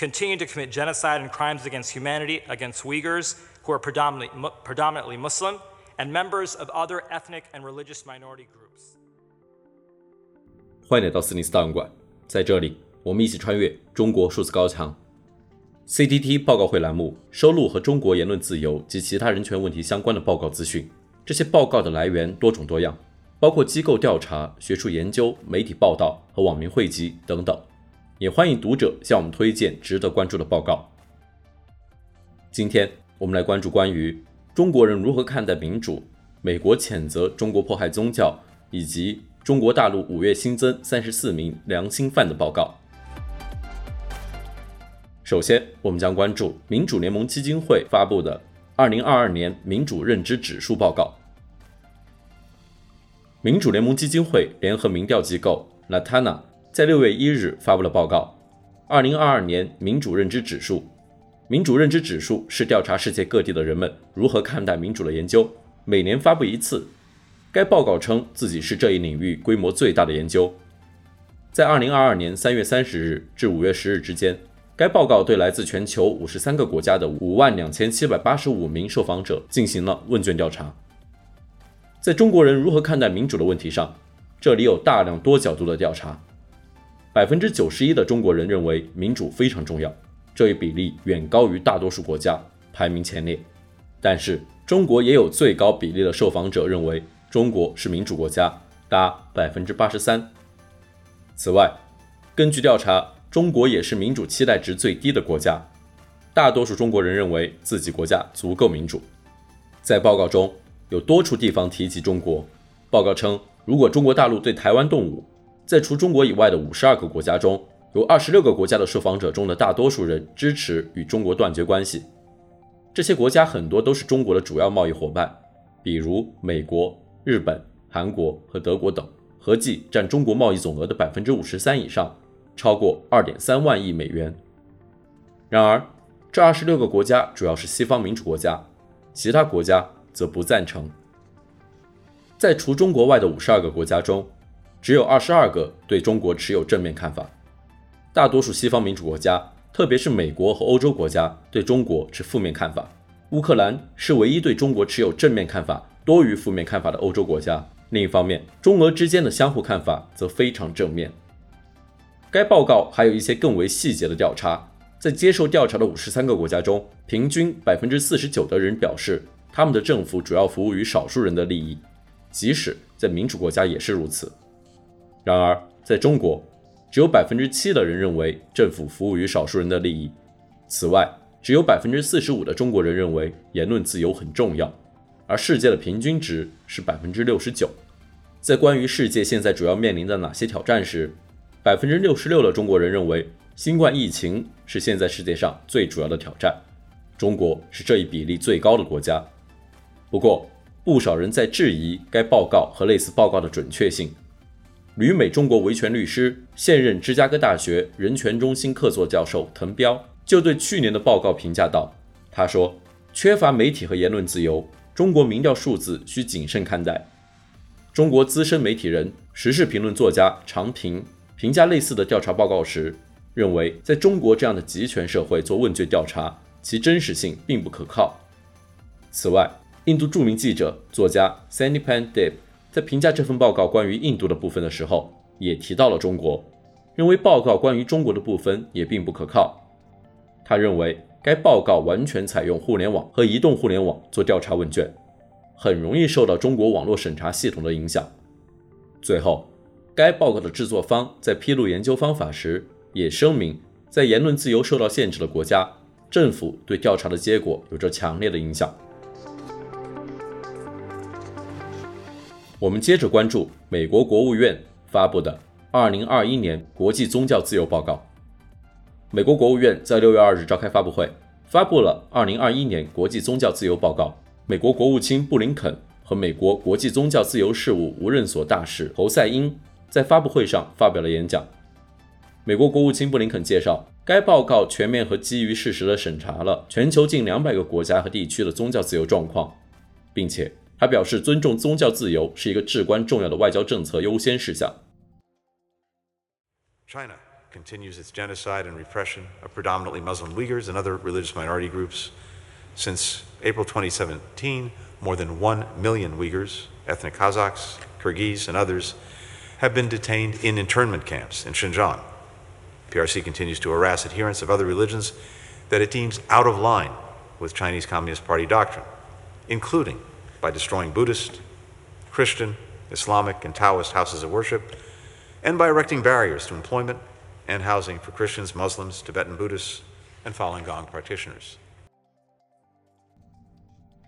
continue to commit genocide and crimes against humanity against Uyghurs, who are predominantly, predominantly Muslim, and members of other ethnic and religious minority groups. 欢迎来到斯尼斯档案馆，在这里，我们一起穿越中国数字高墙。CTT 报告会栏目收录和中国言论自由及其他人权问题相关的报告资讯。这些报告的来源多种多样，包括机构调查、学术研究、媒体报道和网民汇集等等。也欢迎读者向我们推荐值得关注的报告。今天我们来关注关于中国人如何看待民主、美国谴责中国迫害宗教以及中国大陆五月新增三十四名良心犯的报告。首先，我们将关注民主联盟基金会发布的二零二二年民主认知指数报告。民主联盟基金会联合民调机构 Latana。在六月一日发布了报告，二零二二年民主认知指数。民主认知指数是调查世界各地的人们如何看待民主的研究，每年发布一次。该报告称自己是这一领域规模最大的研究。在二零二二年三月三十日至五月十日之间，该报告对来自全球五十三个国家的五万两千七百八十五名受访者进行了问卷调查。在中国人如何看待民主的问题上，这里有大量多角度的调查。百分之九十一的中国人认为民主非常重要，这一比例远高于大多数国家，排名前列。但是，中国也有最高比例的受访者认为中国是民主国家，达百分之八十三。此外，根据调查，中国也是民主期待值最低的国家，大多数中国人认为自己国家足够民主。在报告中有多处地方提及中国，报告称，如果中国大陆对台湾动武，在除中国以外的五十二个国家中，有二十六个国家的受访者中的大多数人支持与中国断绝关系。这些国家很多都是中国的主要贸易伙伴，比如美国、日本、韩国和德国等，合计占中国贸易总额的百分之五十三以上，超过二点三万亿美元。然而，这二十六个国家主要是西方民主国家，其他国家则不赞成。在除中国外的五十二个国家中，只有二十二个对中国持有正面看法，大多数西方民主国家，特别是美国和欧洲国家，对中国持负面看法。乌克兰是唯一对中国持有正面看法多于负面看法的欧洲国家。另一方面，中俄之间的相互看法则非常正面。该报告还有一些更为细节的调查，在接受调查的五十三个国家中，平均百分之四十九的人表示，他们的政府主要服务于少数人的利益，即使在民主国家也是如此。然而，在中国，只有百分之七的人认为政府服务于少数人的利益。此外，只有百分之四十五的中国人认为言论自由很重要，而世界的平均值是百分之六十九。在关于世界现在主要面临的哪些挑战时，百分之六十六的中国人认为新冠疫情是现在世界上最主要的挑战。中国是这一比例最高的国家。不过，不少人在质疑该报告和类似报告的准确性。旅美中国维权律师、现任芝加哥大学人权中心客座教授滕彪就对去年的报告评价道：“他说，缺乏媒体和言论自由，中国民调数字需谨慎看待。”中国资深媒体人、时事评论作家常平评价类似的调查报告时，认为在中国这样的集权社会做问卷调查，其真实性并不可靠。此外，印度著名记者、作家 Sanipan Deb 在评价这份报告关于印度的部分的时候，也提到了中国，认为报告关于中国的部分也并不可靠。他认为该报告完全采用互联网和移动互联网做调查问卷，很容易受到中国网络审查系统的影响。最后，该报告的制作方在披露研究方法时，也声明，在言论自由受到限制的国家，政府对调查的结果有着强烈的影响。我们接着关注美国国务院发布的《2021年国际宗教自由报告》。美国国务院在6月2日召开发布会，发布了《2021年国际宗教自由报告》。美国国务卿布林肯和美国国际宗教自由事务无任所大使侯赛因在发布会上发表了演讲。美国国务卿布林肯介绍，该报告全面和基于事实地审查了全球近两百个国家和地区的宗教自由状况，并且。他表示，尊重宗教自由是一个至关重要的外交政策优先事项。China continues its genocide and repression of predominantly Muslim Uyghurs and other religious minority groups. Since April 2017, more than 1 million Uyghurs, ethnic Kazakhs, Kyrgyz, and others have been detained in internment camps in Xinjiang. PRC continues to harass adherents of other religions that it deems out of line with Chinese Communist Party doctrine, including by destroying Buddhist, Christian, Islamic, and Taoist houses of worship, and by erecting barriers to employment and housing for Christians, Muslims, Tibetan Buddhists, and Falun Gong practitioners.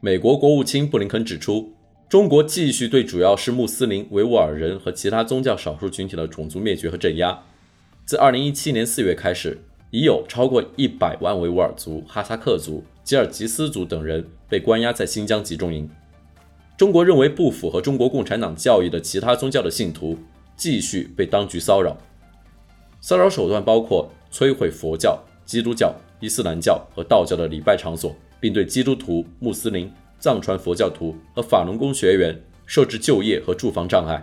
美国国务卿布林肯指出，中国继续对主要是穆斯林、维吾尔人和其他宗教少数群体的种族灭绝和镇压。自2017年4月开始，已有超过100万维吾尔族、哈萨克族、吉尔吉斯族等人被关押在新疆集中营。中国认为不符合中国共产党教义的其他宗教的信徒继续被当局骚扰，骚扰手段包括摧毁佛教、基督教、伊斯兰教和道教的礼拜场所。并对基督徒、穆斯林、藏传佛教徒和法轮功学员设置就业和住房障碍。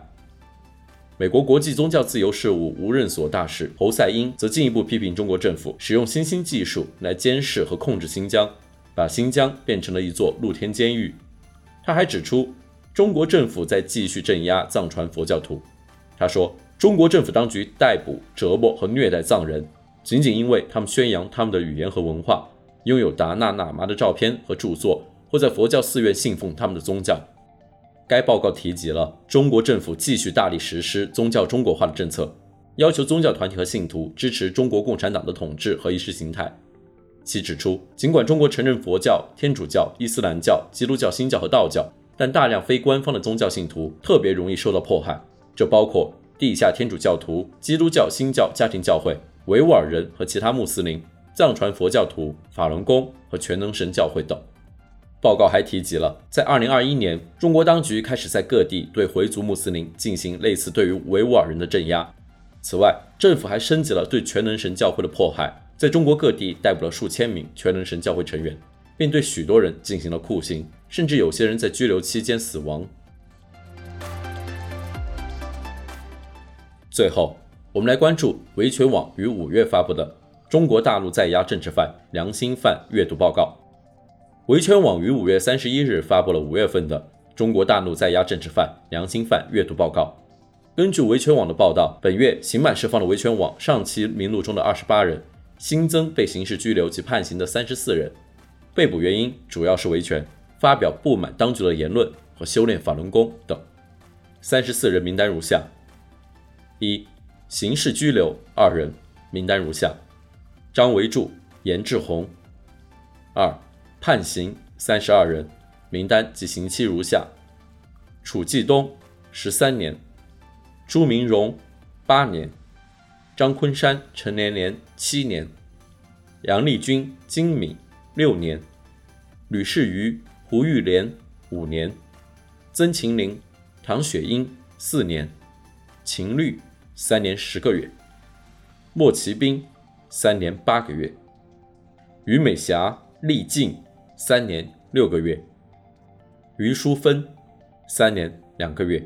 美国国际宗教自由事务无任所大使侯赛因则进一步批评中国政府使用新兴技术来监视和控制新疆，把新疆变成了一座露天监狱。他还指出，中国政府在继续镇压藏传佛教徒。他说，中国政府当局逮捕、折磨和虐待藏人，仅仅因为他们宣扬他们的语言和文化。拥有达纳喇嘛的照片和著作，或在佛教寺院信奉他们的宗教。该报告提及了中国政府继续大力实施宗教中国化的政策，要求宗教团体和信徒支持中国共产党的统治和意识形态。其指出，尽管中国承认佛教、天主教、伊斯兰教、基督教、新教和道教，但大量非官方的宗教信徒特别容易受到迫害，这包括地下天主教徒、基督教、新教家庭教会、维吾尔人和其他穆斯林。藏传佛教徒、法轮功和全能神教会等。报告还提及了，在2021年，中国当局开始在各地对回族穆斯林进行类似对于维吾尔人的镇压。此外，政府还升级了对全能神教会的迫害，在中国各地逮捕了数千名全能神教会成员，并对许多人进行了酷刑，甚至有些人在拘留期间死亡。最后，我们来关注维权网于五月发布的。中国大陆在押政治犯良心犯阅读报告。维权网于五月三十一日发布了五月份的中国大陆在押政治犯良心犯阅读报告。根据维权网的报道，本月刑满释放的维权网上期名录中的二十八人，新增被刑事拘留及判刑的三十四人。被捕原因主要是维权、发表不满当局的言论和修炼法轮功等。三十四人名单如下：一、刑事拘留二人，名单如下。张维柱、严志红。二、判刑三十二人，名单及刑期如下：楚继东十三年，朱明荣八年，张昆山陈连连七年，杨丽君、金敏六年，吕世瑜、胡玉莲五年，曾秦玲、唐雪英四年，秦律三年十个月，莫其兵。三年八个月，于美霞、厉静三年六个月，于淑芬三年两个月，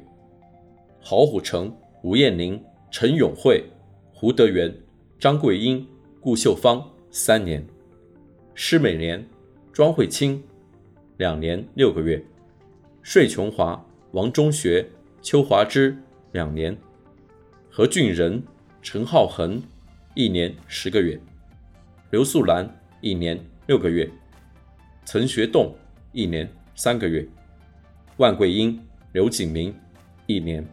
郝虎城、吴艳玲、陈永慧、胡德元、张桂英、顾秀芳三年，施美莲、庄慧清两年六个月，税琼华、王中学、邱华芝两年，何俊仁、陈浩恒。一年十个月，刘素兰一年六个月，陈学栋一年三个月，万桂英、刘景明一年。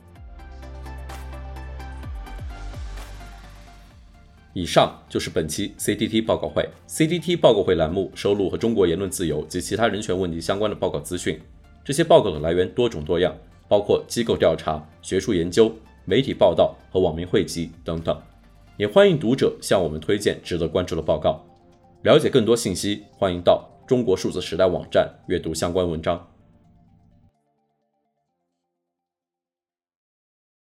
以上就是本期 CTT 报告会。CTT 报告会栏目收录和中国言论自由及其他人权问题相关的报告资讯，这些报告的来源多种多样，包括机构调查、学术研究、媒体报道和网民汇集等等。也欢迎读者向我们推荐值得关注的报告。了解更多信息，欢迎到中国数字时代网站阅读相关文章。